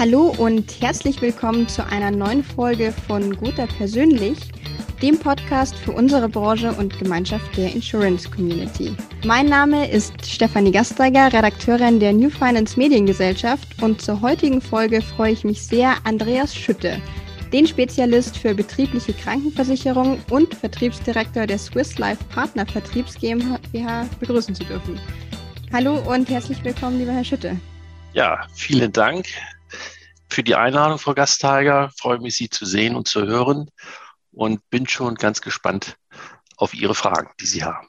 Hallo und herzlich willkommen zu einer neuen Folge von Guter Persönlich, dem Podcast für unsere Branche und Gemeinschaft der Insurance Community. Mein Name ist Stefanie Gasteiger, Redakteurin der New Finance Mediengesellschaft und zur heutigen Folge freue ich mich sehr, Andreas Schütte, den Spezialist für betriebliche Krankenversicherung und Vertriebsdirektor der Swiss Life Partner Vertriebs GmbH begrüßen zu dürfen. Hallo und herzlich willkommen, lieber Herr Schütte. Ja, vielen Dank für die Einladung, Frau Gasteiger. Ich freue mich, Sie zu sehen und zu hören und bin schon ganz gespannt auf Ihre Fragen, die Sie haben.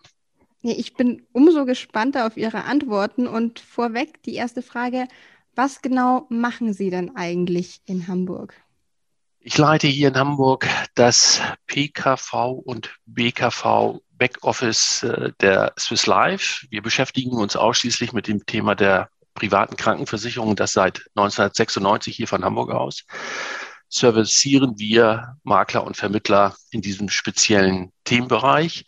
Ich bin umso gespannter auf Ihre Antworten und vorweg die erste Frage, was genau machen Sie denn eigentlich in Hamburg? Ich leite hier in Hamburg das PKV und BKV Backoffice äh, der Swiss Life. Wir beschäftigen uns ausschließlich mit dem Thema der privaten Krankenversicherung, das seit 1996 hier von Hamburg aus, servicieren wir Makler und Vermittler in diesem speziellen Themenbereich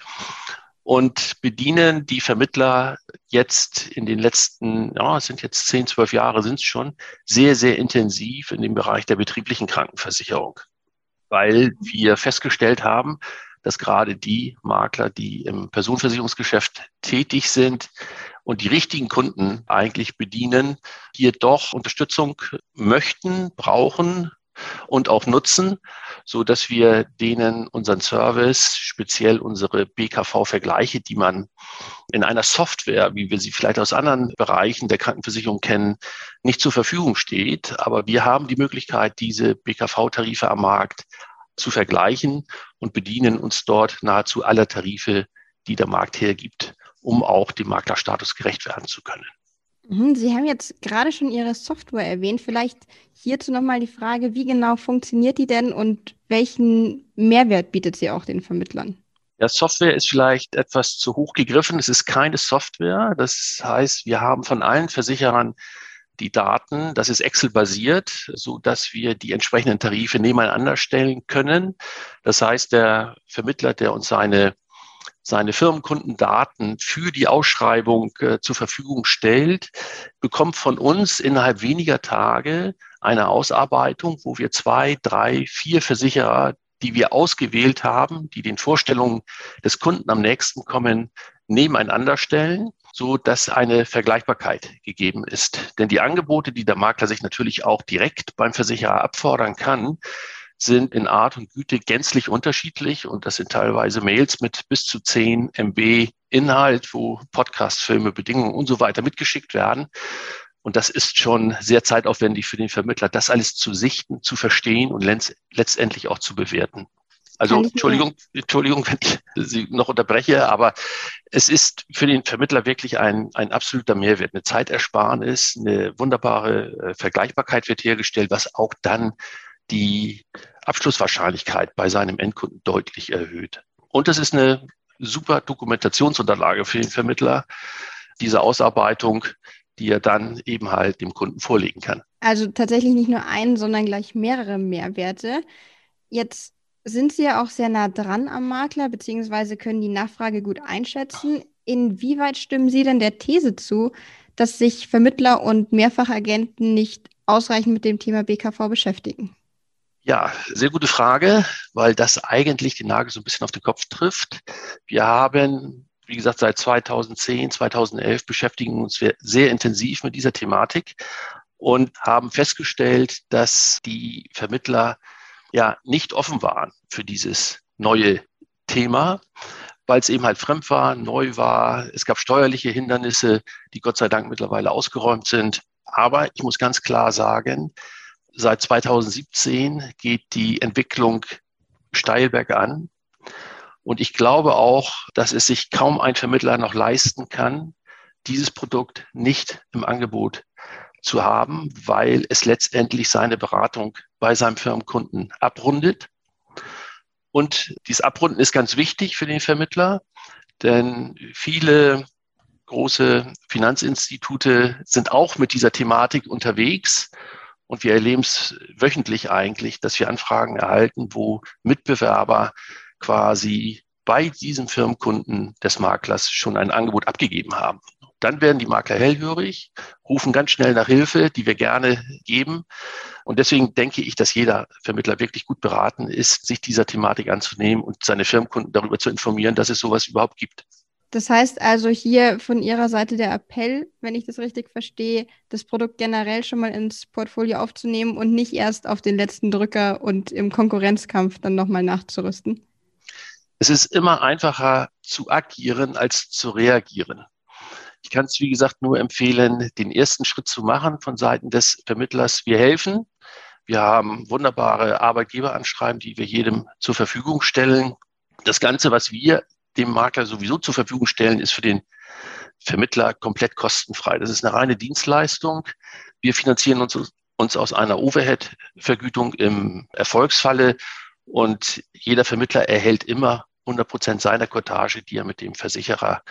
und bedienen die Vermittler jetzt in den letzten, ja, es sind jetzt zehn, zwölf Jahre sind es schon, sehr, sehr intensiv in dem Bereich der betrieblichen Krankenversicherung, weil wir festgestellt haben, dass gerade die Makler, die im Personenversicherungsgeschäft tätig sind, und die richtigen Kunden eigentlich bedienen, hier doch Unterstützung möchten, brauchen und auch nutzen, so dass wir denen unseren Service, speziell unsere BKV-Vergleiche, die man in einer Software, wie wir sie vielleicht aus anderen Bereichen der Krankenversicherung kennen, nicht zur Verfügung steht. Aber wir haben die Möglichkeit, diese BKV-Tarife am Markt zu vergleichen und bedienen uns dort nahezu aller Tarife, die der Markt hergibt um auch dem Maklerstatus gerecht werden zu können. Mhm, Sie haben jetzt gerade schon Ihre Software erwähnt. Vielleicht hierzu nochmal die Frage, wie genau funktioniert die denn und welchen Mehrwert bietet sie auch den Vermittlern? Ja, Software ist vielleicht etwas zu hoch gegriffen. Es ist keine Software. Das heißt, wir haben von allen Versicherern die Daten. Das ist Excel-basiert, so dass wir die entsprechenden Tarife nebeneinander stellen können. Das heißt, der Vermittler, der uns seine seine Firmenkundendaten für die Ausschreibung äh, zur Verfügung stellt, bekommt von uns innerhalb weniger Tage eine Ausarbeitung, wo wir zwei, drei, vier Versicherer, die wir ausgewählt haben, die den Vorstellungen des Kunden am nächsten kommen, nebeneinander stellen, so dass eine Vergleichbarkeit gegeben ist. Denn die Angebote, die der Makler sich natürlich auch direkt beim Versicherer abfordern kann, sind in Art und Güte gänzlich unterschiedlich und das sind teilweise Mails mit bis zu 10 MB Inhalt, wo Podcast, Filme, Bedingungen und so weiter mitgeschickt werden. Und das ist schon sehr zeitaufwendig für den Vermittler, das alles zu sichten, zu verstehen und letztendlich auch zu bewerten. Also Entschuldigung, Entschuldigung, wenn ich Sie noch unterbreche, aber es ist für den Vermittler wirklich ein, ein absoluter Mehrwert. Eine Zeitersparnis, eine wunderbare äh, Vergleichbarkeit wird hergestellt, was auch dann die Abschlusswahrscheinlichkeit bei seinem Endkunden deutlich erhöht. Und es ist eine super Dokumentationsunterlage für den Vermittler, diese Ausarbeitung, die er dann eben halt dem Kunden vorlegen kann. Also tatsächlich nicht nur einen, sondern gleich mehrere Mehrwerte. Jetzt sind Sie ja auch sehr nah dran am Makler, beziehungsweise können die Nachfrage gut einschätzen. Inwieweit stimmen Sie denn der These zu, dass sich Vermittler und Mehrfachagenten nicht ausreichend mit dem Thema BKV beschäftigen? Ja, sehr gute Frage, weil das eigentlich den Nagel so ein bisschen auf den Kopf trifft. Wir haben, wie gesagt, seit 2010, 2011 beschäftigen uns wir sehr intensiv mit dieser Thematik und haben festgestellt, dass die Vermittler ja nicht offen waren für dieses neue Thema, weil es eben halt fremd war, neu war. Es gab steuerliche Hindernisse, die Gott sei Dank mittlerweile ausgeräumt sind. Aber ich muss ganz klar sagen, seit 2017 geht die Entwicklung steil bergan. Und ich glaube auch, dass es sich kaum ein Vermittler noch leisten kann, dieses Produkt nicht im Angebot zu haben, weil es letztendlich seine Beratung bei seinem Firmenkunden abrundet. Und dieses Abrunden ist ganz wichtig für den Vermittler, denn viele große Finanzinstitute sind auch mit dieser Thematik unterwegs und wir erleben es wöchentlich eigentlich, dass wir Anfragen erhalten, wo Mitbewerber quasi bei diesem Firmenkunden des Maklers schon ein Angebot abgegeben haben. Dann werden die Makler hellhörig, rufen ganz schnell nach Hilfe, die wir gerne geben. Und deswegen denke ich, dass jeder Vermittler wirklich gut beraten ist, sich dieser Thematik anzunehmen und seine Firmenkunden darüber zu informieren, dass es sowas überhaupt gibt. Das heißt also hier von Ihrer Seite der Appell, wenn ich das richtig verstehe, das Produkt generell schon mal ins Portfolio aufzunehmen und nicht erst auf den letzten Drücker und im Konkurrenzkampf dann nochmal nachzurüsten. Es ist immer einfacher zu agieren als zu reagieren. Ich kann es, wie gesagt, nur empfehlen, den ersten Schritt zu machen von Seiten des Vermittlers. Wir helfen. Wir haben wunderbare Arbeitgeberanschreiben, die wir jedem zur Verfügung stellen. Das Ganze, was wir dem Makler sowieso zur Verfügung stellen, ist für den Vermittler komplett kostenfrei. Das ist eine reine Dienstleistung. Wir finanzieren uns, uns aus einer Overhead-Vergütung im Erfolgsfalle und jeder Vermittler erhält immer 100 Prozent seiner Cottage, die er mit dem Versicherer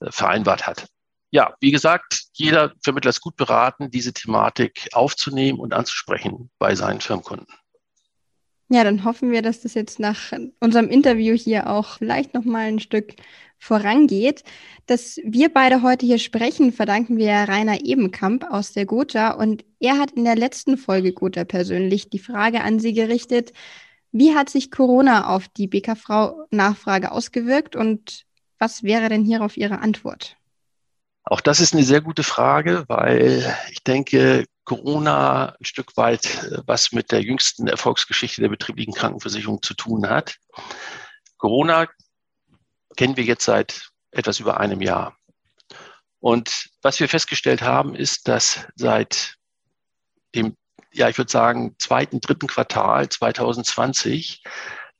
äh, vereinbart hat. Ja, wie gesagt, jeder Vermittler ist gut beraten, diese Thematik aufzunehmen und anzusprechen bei seinen Firmenkunden. Ja, dann hoffen wir, dass das jetzt nach unserem Interview hier auch vielleicht noch mal ein Stück vorangeht. Dass wir beide heute hier sprechen, verdanken wir Rainer Ebenkamp aus der Gotha und er hat in der letzten Folge Gotha persönlich die Frage an Sie gerichtet, wie hat sich Corona auf die BKV-Nachfrage ausgewirkt und was wäre denn hierauf Ihre Antwort? Auch das ist eine sehr gute Frage, weil ich denke, Corona ein Stück weit äh, was mit der jüngsten Erfolgsgeschichte der betrieblichen Krankenversicherung zu tun hat. Corona kennen wir jetzt seit etwas über einem Jahr. Und was wir festgestellt haben, ist, dass seit dem, ja, ich würde sagen, zweiten, dritten Quartal 2020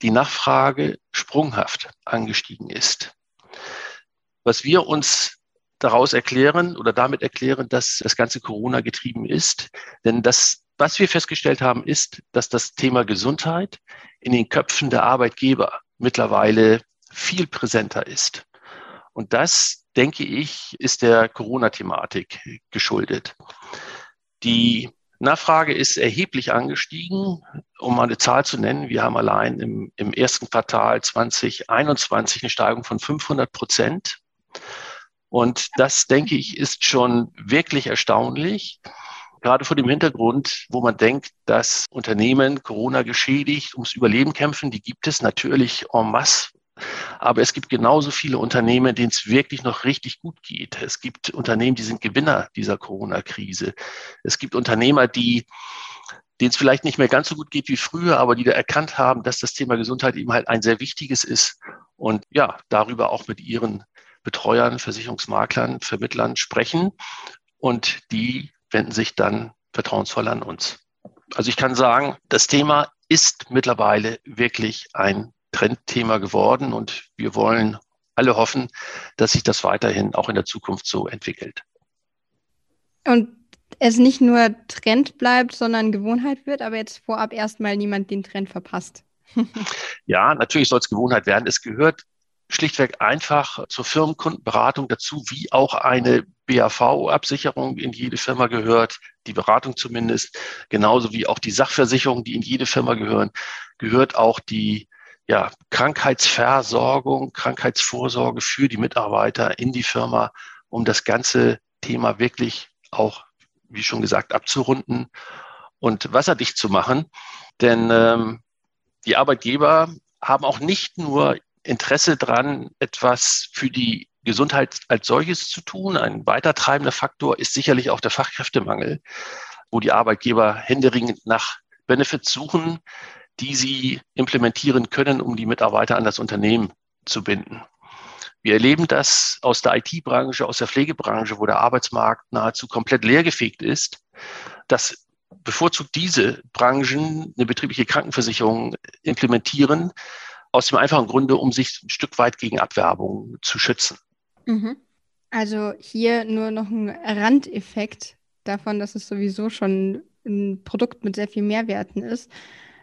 die Nachfrage sprunghaft angestiegen ist. Was wir uns daraus erklären oder damit erklären, dass das ganze Corona getrieben ist. Denn das, was wir festgestellt haben, ist, dass das Thema Gesundheit in den Köpfen der Arbeitgeber mittlerweile viel präsenter ist. Und das, denke ich, ist der Corona-Thematik geschuldet. Die Nachfrage ist erheblich angestiegen. Um mal eine Zahl zu nennen, wir haben allein im, im ersten Quartal 2021 eine Steigerung von 500 Prozent. Und das, denke ich, ist schon wirklich erstaunlich. Gerade vor dem Hintergrund, wo man denkt, dass Unternehmen Corona geschädigt ums Überleben kämpfen, die gibt es natürlich en masse. Aber es gibt genauso viele Unternehmen, denen es wirklich noch richtig gut geht. Es gibt Unternehmen, die sind Gewinner dieser Corona-Krise. Es gibt Unternehmer, die denen es vielleicht nicht mehr ganz so gut geht wie früher, aber die da erkannt haben, dass das Thema Gesundheit eben halt ein sehr wichtiges ist und ja, darüber auch mit ihren Betreuern, Versicherungsmaklern, Vermittlern sprechen und die wenden sich dann vertrauensvoll an uns. Also ich kann sagen, das Thema ist mittlerweile wirklich ein Trendthema geworden und wir wollen alle hoffen, dass sich das weiterhin auch in der Zukunft so entwickelt. Und es nicht nur Trend bleibt, sondern Gewohnheit wird, aber jetzt vorab erstmal niemand den Trend verpasst. ja, natürlich soll es Gewohnheit werden. Es gehört schlichtweg einfach zur Firmenkundenberatung dazu, wie auch eine BAV-Absicherung in jede Firma gehört, die Beratung zumindest, genauso wie auch die Sachversicherung, die in jede Firma gehören, gehört auch die ja, Krankheitsversorgung, Krankheitsvorsorge für die Mitarbeiter in die Firma, um das ganze Thema wirklich auch, wie schon gesagt, abzurunden und wasserdicht zu machen. Denn ähm, die Arbeitgeber haben auch nicht nur Interesse dran, etwas für die Gesundheit als solches zu tun. Ein weitertreibender Faktor ist sicherlich auch der Fachkräftemangel, wo die Arbeitgeber händeringend nach Benefits suchen, die sie implementieren können, um die Mitarbeiter an das Unternehmen zu binden. Wir erleben das aus der IT-Branche, aus der Pflegebranche, wo der Arbeitsmarkt nahezu komplett leergefegt ist, dass bevorzugt diese Branchen eine betriebliche Krankenversicherung implementieren, aus dem einfachen Grunde, um sich ein Stück weit gegen Abwerbung zu schützen. Mhm. Also hier nur noch ein Randeffekt davon, dass es sowieso schon ein Produkt mit sehr viel Mehrwerten ist.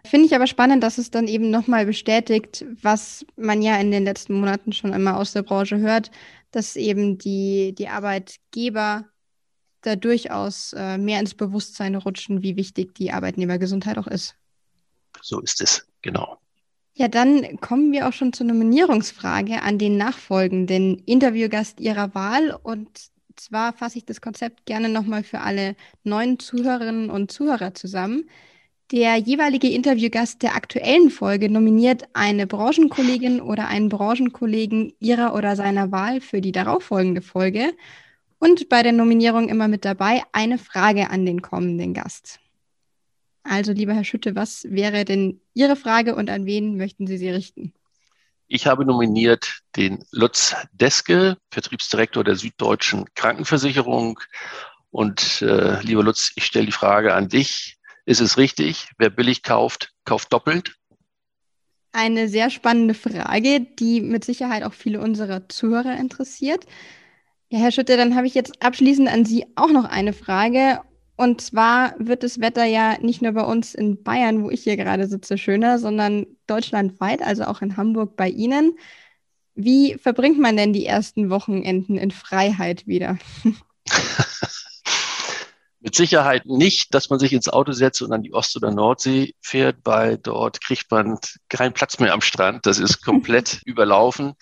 Finde ich aber spannend, dass es dann eben nochmal bestätigt, was man ja in den letzten Monaten schon immer aus der Branche hört, dass eben die, die Arbeitgeber da durchaus äh, mehr ins Bewusstsein rutschen, wie wichtig die Arbeitnehmergesundheit auch ist. So ist es, genau. Ja, dann kommen wir auch schon zur Nominierungsfrage an den nachfolgenden Interviewgast Ihrer Wahl. Und zwar fasse ich das Konzept gerne nochmal für alle neuen Zuhörerinnen und Zuhörer zusammen. Der jeweilige Interviewgast der aktuellen Folge nominiert eine Branchenkollegin oder einen Branchenkollegen ihrer oder seiner Wahl für die darauffolgende Folge und bei der Nominierung immer mit dabei eine Frage an den kommenden Gast. Also, lieber Herr Schütte, was wäre denn Ihre Frage und an wen möchten Sie sie richten? Ich habe nominiert den Lutz Deske, Vertriebsdirektor der Süddeutschen Krankenversicherung. Und äh, lieber Lutz, ich stelle die Frage an dich. Ist es richtig, wer billig kauft, kauft doppelt? Eine sehr spannende Frage, die mit Sicherheit auch viele unserer Zuhörer interessiert. Ja, Herr Schütte, dann habe ich jetzt abschließend an Sie auch noch eine Frage. Und zwar wird das Wetter ja nicht nur bei uns in Bayern, wo ich hier gerade sitze, schöner, sondern deutschlandweit, also auch in Hamburg bei Ihnen. Wie verbringt man denn die ersten Wochenenden in Freiheit wieder? Mit Sicherheit nicht, dass man sich ins Auto setzt und an die Ost- oder Nordsee fährt, weil dort kriegt man keinen Platz mehr am Strand. Das ist komplett überlaufen.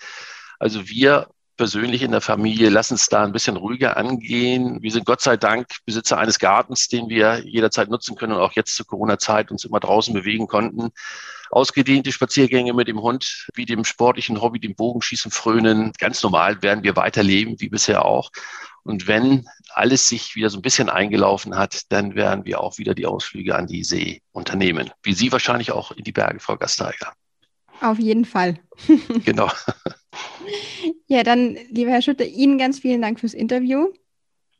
Also wir persönlich in der Familie lassen es da ein bisschen ruhiger angehen. Wir sind Gott sei Dank Besitzer eines Gartens, den wir jederzeit nutzen können und auch jetzt zur Corona-Zeit uns immer draußen bewegen konnten. Ausgedehnte Spaziergänge mit dem Hund, wie dem sportlichen Hobby, dem Bogenschießen, Frönen. Ganz normal werden wir weiterleben, wie bisher auch. Und wenn alles sich wieder so ein bisschen eingelaufen hat, dann werden wir auch wieder die Ausflüge an die See unternehmen. Wie Sie wahrscheinlich auch in die Berge, Frau Gasteiger. Auf jeden Fall. genau. Ja, dann, lieber Herr Schütte, Ihnen ganz vielen Dank fürs Interview.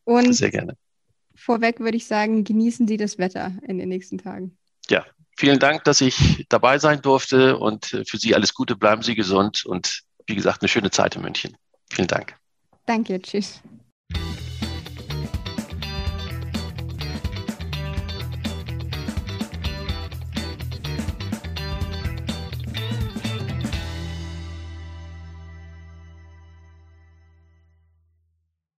Und Sehr gerne. Vorweg würde ich sagen, genießen Sie das Wetter in den nächsten Tagen. Ja, vielen Dank, dass ich dabei sein durfte und für Sie alles Gute, bleiben Sie gesund und wie gesagt, eine schöne Zeit in München. Vielen Dank. Danke, tschüss.